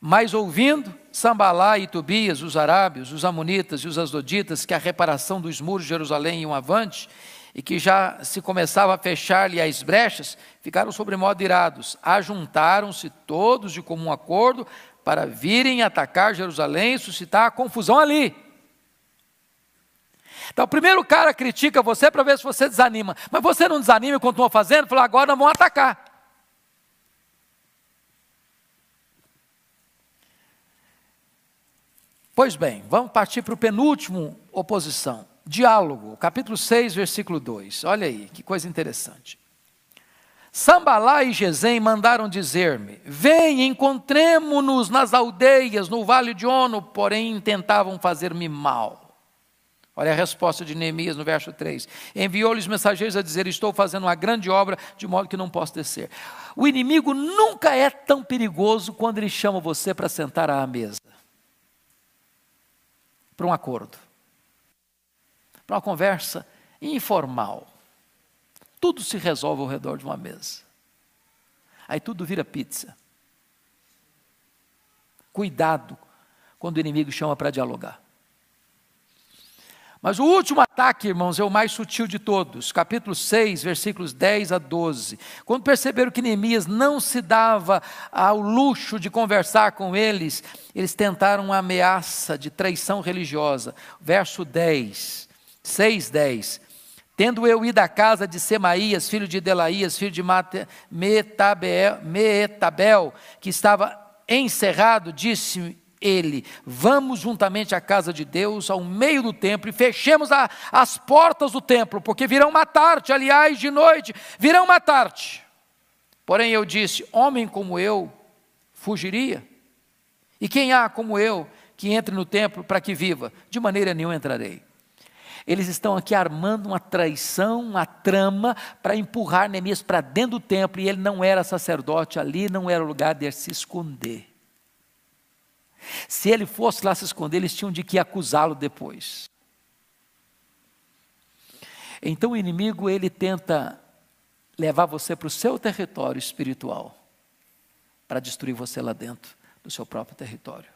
Mas ouvindo Sambalá e Tobias, os arábios, os amonitas e os asdoditas, que a reparação dos muros de Jerusalém iam avante, e que já se começava a fechar-lhe as brechas, ficaram sobremodo irados. Ajuntaram-se todos de comum acordo para virem atacar Jerusalém e suscitar a confusão ali. Então, o primeiro cara critica você para ver se você desanima. Mas você não desanima e continua fazendo, fala, agora vamos atacar. Pois bem, vamos partir para o penúltimo oposição. Diálogo, capítulo 6, versículo 2. Olha aí, que coisa interessante. Sambalá e Gesem mandaram dizer-me: Vem, encontremo-nos nas aldeias, no vale de Ono, porém tentavam fazer-me mal. Olha a resposta de Neemias no verso 3. Enviou-lhes mensageiros a dizer: Estou fazendo uma grande obra, de modo que não posso descer. O inimigo nunca é tão perigoso quando ele chama você para sentar à mesa para um acordo, para uma conversa informal. Tudo se resolve ao redor de uma mesa. Aí tudo vira pizza. Cuidado quando o inimigo chama para dialogar. Mas o último ataque, irmãos, é o mais sutil de todos. Capítulo 6, versículos 10 a 12. Quando perceberam que Neemias não se dava ao luxo de conversar com eles, eles tentaram uma ameaça de traição religiosa. Verso 10, 6, 10. Tendo eu ido à casa de Semaías, filho de Delaías, filho de Metabel, Metabel que estava encerrado, disse ele: Vamos juntamente à casa de Deus, ao meio do templo, e fechemos a, as portas do templo, porque virão matar-te, aliás, de noite, virão matar-te. Porém eu disse: Homem como eu fugiria? E quem há como eu que entre no templo para que viva? De maneira nenhuma entrarei. Eles estão aqui armando uma traição, uma trama para empurrar Neemias para dentro do templo, e ele não era sacerdote ali, não era o lugar de se esconder. Se ele fosse lá se esconder, eles tinham de que acusá-lo depois. Então o inimigo ele tenta levar você para o seu território espiritual para destruir você lá dentro do seu próprio território.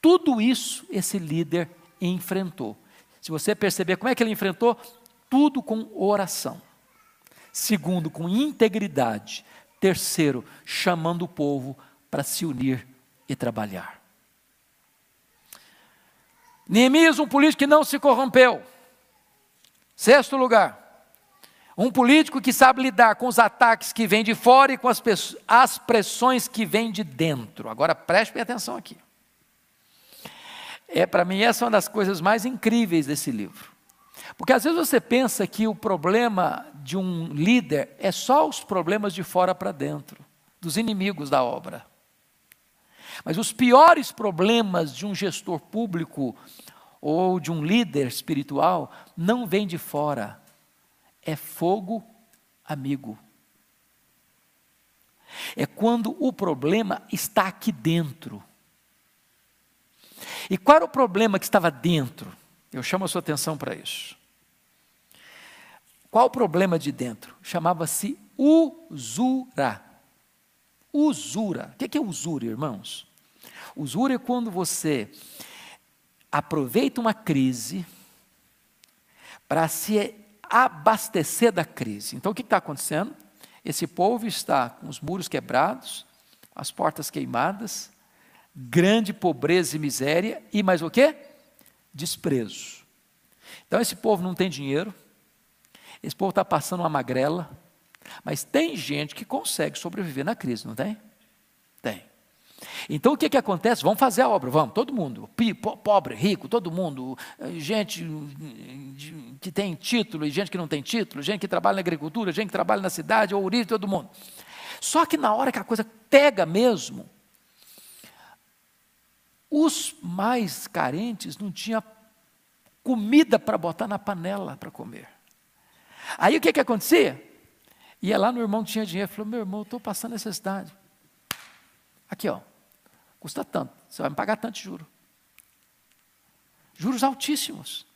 Tudo isso esse líder enfrentou. Se você perceber como é que ele enfrentou, tudo com oração. Segundo, com integridade. Terceiro, chamando o povo para se unir e trabalhar. Neemias, um político que não se corrompeu. Sexto lugar, um político que sabe lidar com os ataques que vêm de fora e com as, as pressões que vêm de dentro. Agora preste atenção aqui. É para mim essa é uma das coisas mais incríveis desse livro. Porque às vezes você pensa que o problema de um líder é só os problemas de fora para dentro, dos inimigos da obra. Mas os piores problemas de um gestor público ou de um líder espiritual não vêm de fora, é fogo amigo. É quando o problema está aqui dentro. E qual era o problema que estava dentro? Eu chamo a sua atenção para isso. Qual o problema de dentro? Chamava-se usura. Usura. O que é usura, irmãos? Usura é quando você aproveita uma crise para se abastecer da crise. Então o que está acontecendo? Esse povo está com os muros quebrados, as portas queimadas, grande pobreza e miséria e mais o quê? Desprezo. Então esse povo não tem dinheiro, esse povo está passando uma magrela, mas tem gente que consegue sobreviver na crise, não tem? Tem. Então o que, que acontece? Vamos fazer a obra, vamos, todo mundo, pobre, rico, todo mundo, gente que tem título e gente que não tem título, gente que trabalha na agricultura, gente que trabalha na cidade, ou todo mundo. Só que na hora que a coisa pega mesmo, os mais carentes não tinham comida para botar na panela para comer. Aí o que, que acontecia? Ia lá no irmão que tinha dinheiro, falou: Meu irmão, estou passando necessidade. Aqui, ó, custa tanto, você vai me pagar tanto de juro. Juros altíssimos.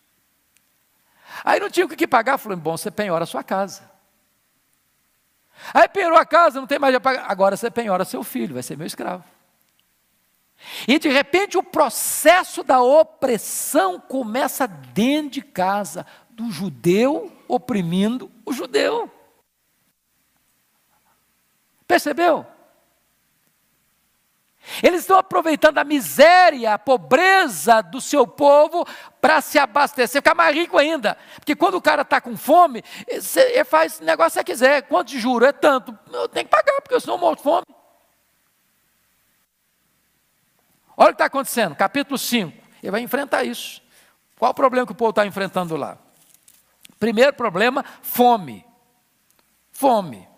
Aí não tinha o que pagar, falou: Bom, você penhora a sua casa. Aí penhorou a casa, não tem mais a pagar. Agora você penhora seu filho, vai ser meu escravo. E de repente o processo da opressão começa dentro de casa, do judeu oprimindo o judeu. Percebeu? Eles estão aproveitando a miséria, a pobreza do seu povo para se abastecer, ficar mais rico ainda. Porque quando o cara está com fome, ele faz negócio que quiser. Quanto de juro? É tanto. Eu tenho que pagar, porque senão eu morro de fome. Olha o que está acontecendo, capítulo 5. Ele vai enfrentar isso. Qual o problema que o povo está enfrentando lá? Primeiro problema, fome. Fome.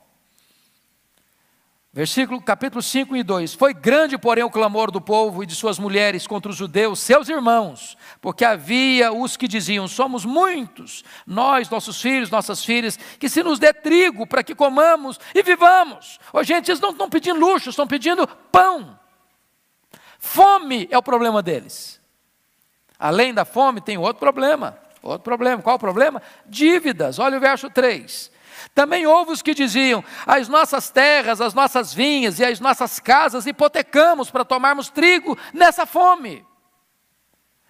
Versículo capítulo 5 e 2. Foi grande, porém, o clamor do povo e de suas mulheres contra os judeus, seus irmãos, porque havia os que diziam: Somos muitos, nós, nossos filhos, nossas filhas, que se nos dê trigo para que comamos e vivamos. Ô, gente, eles não estão pedindo luxo, estão pedindo pão. Fome é o problema deles. Além da fome, tem outro problema. Outro problema. Qual o problema? Dívidas. Olha o verso 3. Também houve os que diziam: as nossas terras, as nossas vinhas e as nossas casas hipotecamos para tomarmos trigo nessa fome.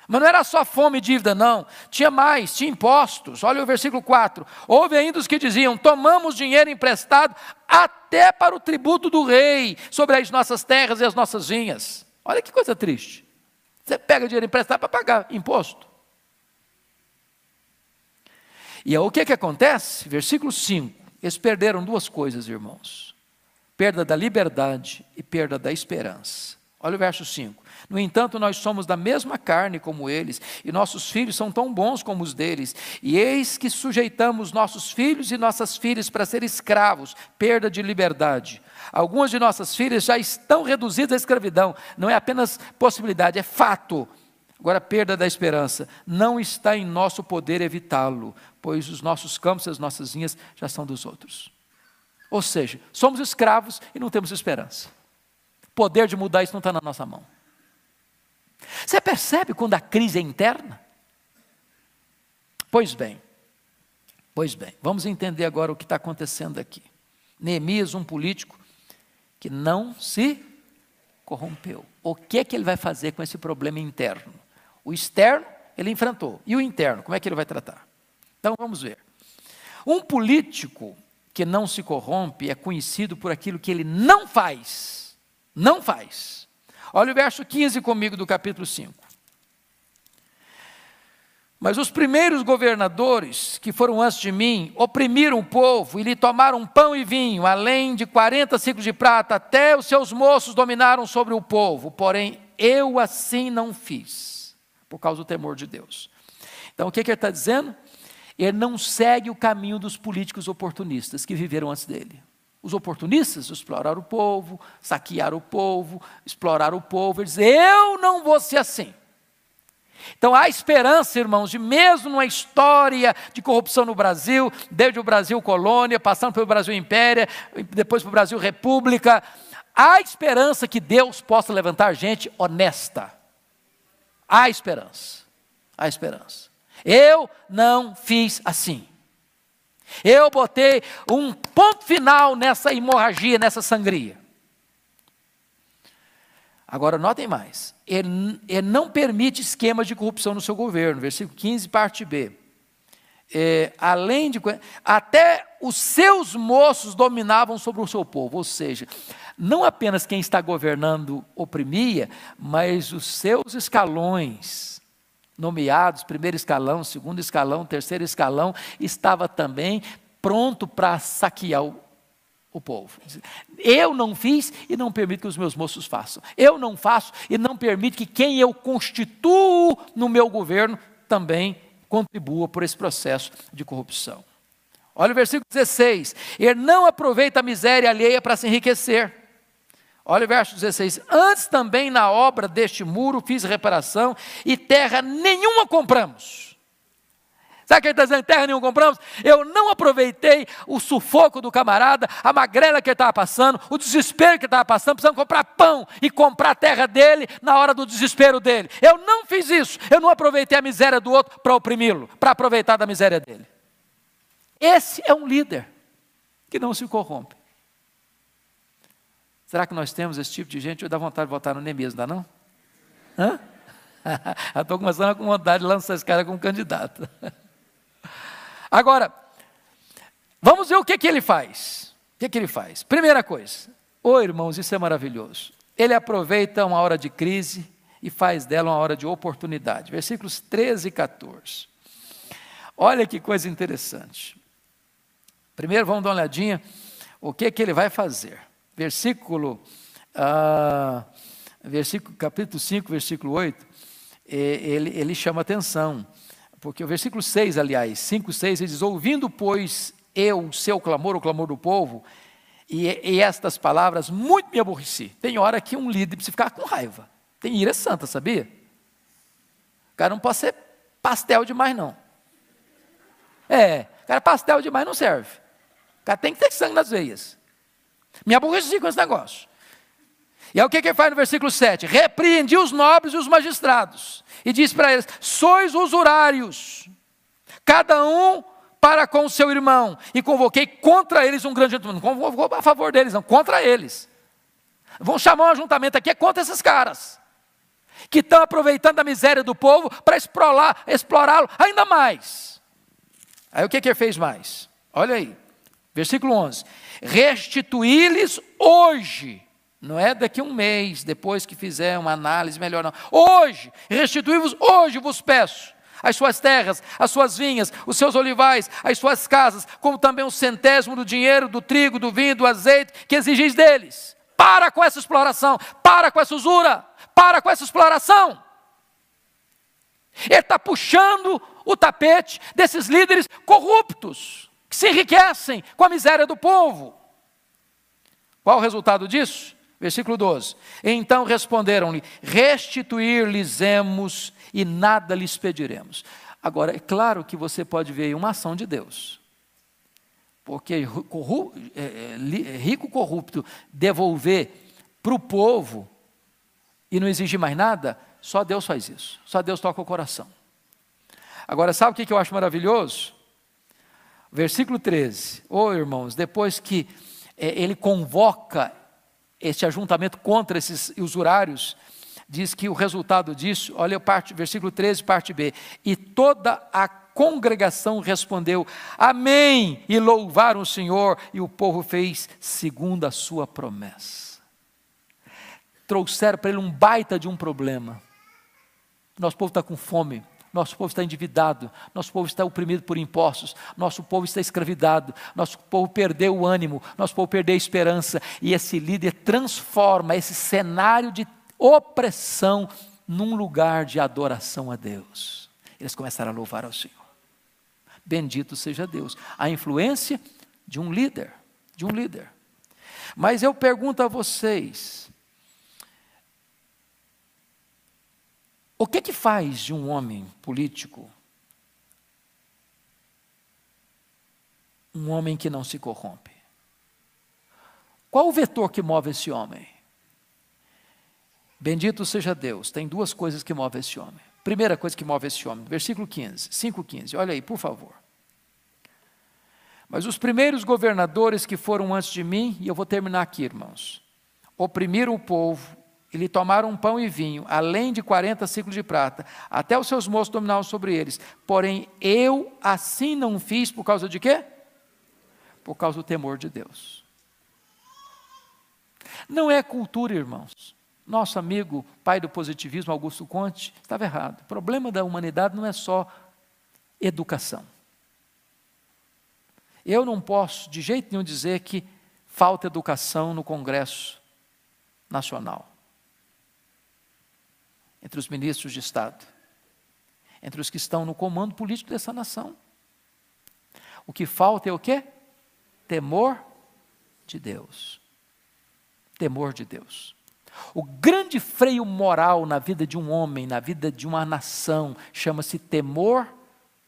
Mas não era só fome e dívida, não. Tinha mais, tinha impostos. Olha o versículo 4. Houve ainda os que diziam: tomamos dinheiro emprestado até para o tributo do rei sobre as nossas terras e as nossas vinhas. Olha que coisa triste. Você pega dinheiro emprestado para pagar imposto. E o que, que acontece? Versículo 5. Eles perderam duas coisas, irmãos: perda da liberdade e perda da esperança. Olha o verso 5. No entanto, nós somos da mesma carne como eles, e nossos filhos são tão bons como os deles. E eis que sujeitamos nossos filhos e nossas filhas para ser escravos, perda de liberdade. Algumas de nossas filhas já estão reduzidas à escravidão, não é apenas possibilidade, é fato. Agora, perda da esperança. Não está em nosso poder evitá-lo, pois os nossos campos e as nossas vinhas já são dos outros. Ou seja, somos escravos e não temos esperança poder de mudar isso não está na nossa mão. Você percebe quando a crise é interna? Pois bem, pois bem, vamos entender agora o que está acontecendo aqui. Neemias, um político que não se corrompeu. O que é que ele vai fazer com esse problema interno? O externo ele enfrentou. E o interno, como é que ele vai tratar? Então vamos ver. Um político que não se corrompe é conhecido por aquilo que ele não faz não faz. Olha o verso 15 comigo do capítulo 5. Mas os primeiros governadores que foram antes de mim oprimiram o povo e lhe tomaram pão e vinho, além de 40 ciclos de prata, até os seus moços dominaram sobre o povo. Porém, eu assim não fiz, por causa do temor de Deus. Então, o que, que ele está dizendo? Ele não segue o caminho dos políticos oportunistas que viveram antes dele. Os oportunistas exploraram o povo, saquearam o povo, exploraram o povo. Eles dizem, eu não vou ser assim. Então há esperança, irmãos, de mesmo numa história de corrupção no Brasil, desde o Brasil colônia, passando pelo Brasil império, depois para o Brasil república, há esperança que Deus possa levantar gente honesta. Há esperança. Há esperança. Eu não fiz assim. Eu botei um ponto final nessa hemorragia, nessa sangria. Agora, notem mais. Ele, ele não permite esquemas de corrupção no seu governo. Versículo 15, parte B. É, além de. Até os seus moços dominavam sobre o seu povo. Ou seja, não apenas quem está governando oprimia, mas os seus escalões nomeados, primeiro escalão, segundo escalão, terceiro escalão, estava também pronto para saquear o, o povo. Eu não fiz e não permito que os meus moços façam. Eu não faço e não permito que quem eu constituo no meu governo também contribua por esse processo de corrupção. Olha o versículo 16. Ele não aproveita a miséria alheia para se enriquecer. Olha o verso 16: Antes também na obra deste muro fiz reparação e terra nenhuma compramos. Sabe o que ele está dizendo? Terra nenhuma compramos? Eu não aproveitei o sufoco do camarada, a magrela que ele estava passando, o desespero que estava passando, precisando comprar pão e comprar a terra dele na hora do desespero dele. Eu não fiz isso. Eu não aproveitei a miséria do outro para oprimi-lo, para aproveitar da miséria dele. Esse é um líder que não se corrompe. Será que nós temos esse tipo de gente? Eu dá vontade de votar no Neemias, não dá não? Hã? Estou começando com vontade de lançar esse cara como candidato. Agora, vamos ver o que, que ele faz. O que, que ele faz? Primeira coisa, ô oh, irmãos, isso é maravilhoso. Ele aproveita uma hora de crise e faz dela uma hora de oportunidade. Versículos 13 e 14. Olha que coisa interessante. Primeiro vamos dar uma olhadinha o que, que ele vai fazer versículo, ah, versículo capítulo 5, versículo 8, ele, ele chama atenção, porque o versículo 6, aliás, 5, 6, ele diz: Ouvindo, pois, eu o seu clamor, o clamor do povo, e, e, estas palavras, muito me aborreci. Tem hora que um líder precisa ficar com raiva. Tem ira santa, sabia? O cara não pode ser pastel demais, não. É, cara, pastel demais não serve. O cara tem que ter sangue nas veias. Me aborreci com esse negócio. E é o que ele faz no versículo 7: repreendi os nobres e os magistrados, e diz para eles: sois usurários, cada um para com o seu irmão, e convoquei contra eles um grande não convocou a favor deles, não, contra eles. Vão chamar um ajuntamento aqui, é contra esses caras, que estão aproveitando a miséria do povo para explorá-lo ainda mais. Aí o que, que ele fez mais? Olha aí, versículo 11: restituí-lhes hoje. Não é daqui a um mês, depois que fizer uma análise melhor, não. Hoje, restituí-vos hoje, vos peço. As suas terras, as suas vinhas, os seus olivais, as suas casas, como também o centésimo do dinheiro, do trigo, do vinho, do azeite, que exigis deles. para com essa exploração, para com essa usura, para com essa exploração. Ele está puxando o tapete desses líderes corruptos, que se enriquecem com a miséria do povo. Qual o resultado disso? Versículo 12. Então responderam-lhe: Restituir-lhes-emos e nada lhes pediremos. Agora, é claro que você pode ver uma ação de Deus. Porque é, é, é, rico corrupto devolver para o povo e não exigir mais nada, só Deus faz isso. Só Deus toca o coração. Agora, sabe o que eu acho maravilhoso? Versículo 13. Ô oh, irmãos, depois que é, ele convoca este ajuntamento contra esses usurários, diz que o resultado disso, olha o parte, versículo 13, parte B, e toda a congregação respondeu: Amém! E louvaram o Senhor, e o povo fez segundo a sua promessa. Trouxeram para ele um baita de um problema. Nosso povo está com fome, nosso povo está endividado, nosso povo está oprimido por impostos, nosso povo está escravidado, nosso povo perdeu o ânimo, nosso povo perdeu a esperança, e esse líder transforma esse cenário de opressão num lugar de adoração a Deus. Eles começaram a louvar ao Senhor. Bendito seja Deus. A influência de um líder, de um líder. Mas eu pergunto a vocês, o que que faz de um homem político um homem que não se corrompe? Qual o vetor que move esse homem? Bendito seja Deus, tem duas coisas que movem esse homem. Primeira coisa que move esse homem, versículo 15, 5,15, olha aí, por favor. Mas os primeiros governadores que foram antes de mim, e eu vou terminar aqui, irmãos, oprimiram o povo e lhe tomaram pão e vinho, além de 40 ciclos de prata, até os seus moços dominavam sobre eles. Porém, eu assim não fiz por causa de quê? Por causa do temor de Deus. Não é cultura, irmãos. Nosso amigo, pai do positivismo, Augusto Conte, estava errado. O problema da humanidade não é só educação. Eu não posso, de jeito nenhum, dizer que falta educação no Congresso Nacional, entre os ministros de Estado, entre os que estão no comando político dessa nação. O que falta é o quê? Temor de Deus. Temor de Deus. O grande freio moral na vida de um homem, na vida de uma nação, chama-se temor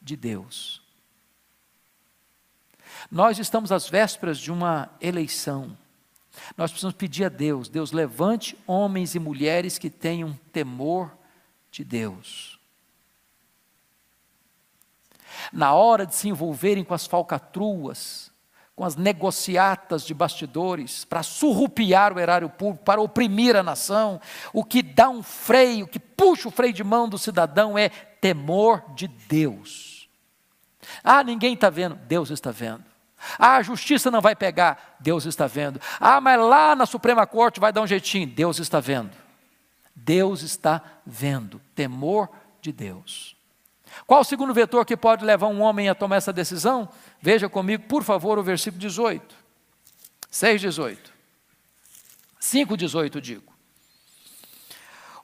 de Deus. Nós estamos às vésperas de uma eleição. Nós precisamos pedir a Deus: Deus, levante homens e mulheres que tenham temor de Deus. Na hora de se envolverem com as falcatruas, com as negociatas de bastidores, para surrupiar o erário público, para oprimir a nação. O que dá um freio, que puxa o freio de mão do cidadão é temor de Deus. Ah, ninguém está vendo, Deus está vendo. Ah, a justiça não vai pegar, Deus está vendo. Ah, mas lá na Suprema Corte vai dar um jeitinho, Deus está vendo. Deus está vendo, temor de Deus. Qual o segundo vetor que pode levar um homem a tomar essa decisão? Veja comigo, por favor, o versículo 18. 6, 18. 5, 18, digo.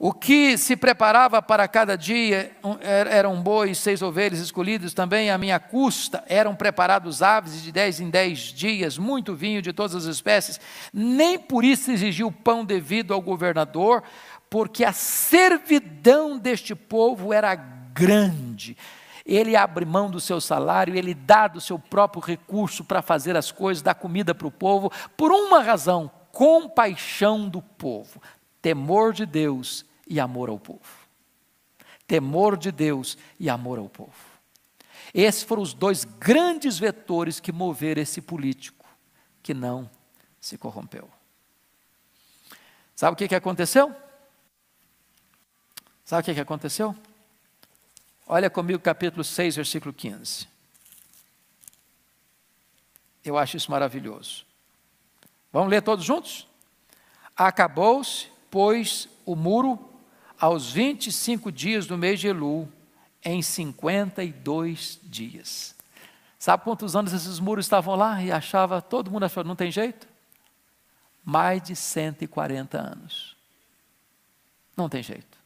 O que se preparava para cada dia eram bois, seis ovelhas escolhidos também à minha custa, eram preparados aves de dez em dez dias, muito vinho de todas as espécies. Nem por isso exigiu pão devido ao governador, porque a servidão deste povo era grande. Ele abre mão do seu salário, ele dá do seu próprio recurso para fazer as coisas, dá comida para o povo, por uma razão: compaixão do povo, temor de Deus e amor ao povo. Temor de Deus e amor ao povo. Esses foram os dois grandes vetores que moveram esse político que não se corrompeu. Sabe o que, que aconteceu? Sabe o que, que aconteceu? Olha comigo capítulo 6, versículo 15. Eu acho isso maravilhoso. Vamos ler todos juntos? Acabou-se, pois, o muro aos 25 dias do mês de Elul, em 52 dias. Sabe quantos anos esses muros estavam lá e achava, todo mundo achou, não tem jeito? mais de 140 anos. Não tem jeito.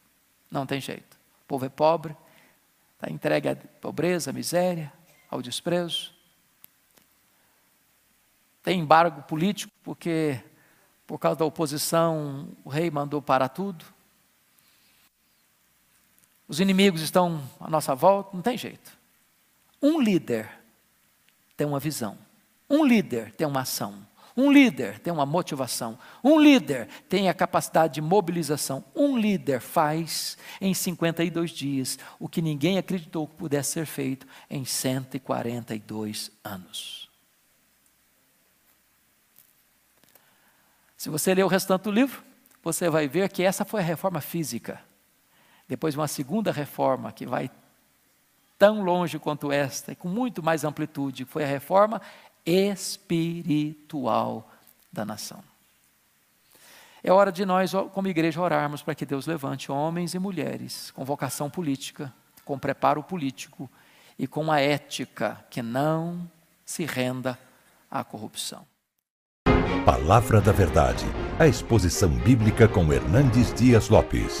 Não tem jeito. O povo é pobre, está entregue à pobreza, à miséria, ao desprezo. Tem embargo político, porque por causa da oposição o rei mandou parar tudo. Os inimigos estão à nossa volta, não tem jeito. Um líder tem uma visão, um líder tem uma ação, um líder tem uma motivação, um líder tem a capacidade de mobilização, um líder faz em 52 dias o que ninguém acreditou que pudesse ser feito em 142 anos. Se você ler o restante do livro, você vai ver que essa foi a reforma física. Depois, uma segunda reforma que vai tão longe quanto esta e com muito mais amplitude, foi a reforma espiritual da nação. É hora de nós, como igreja, orarmos para que Deus levante homens e mulheres com vocação política, com preparo político e com a ética que não se renda à corrupção. Palavra da Verdade, a exposição bíblica com Hernandes Dias Lopes.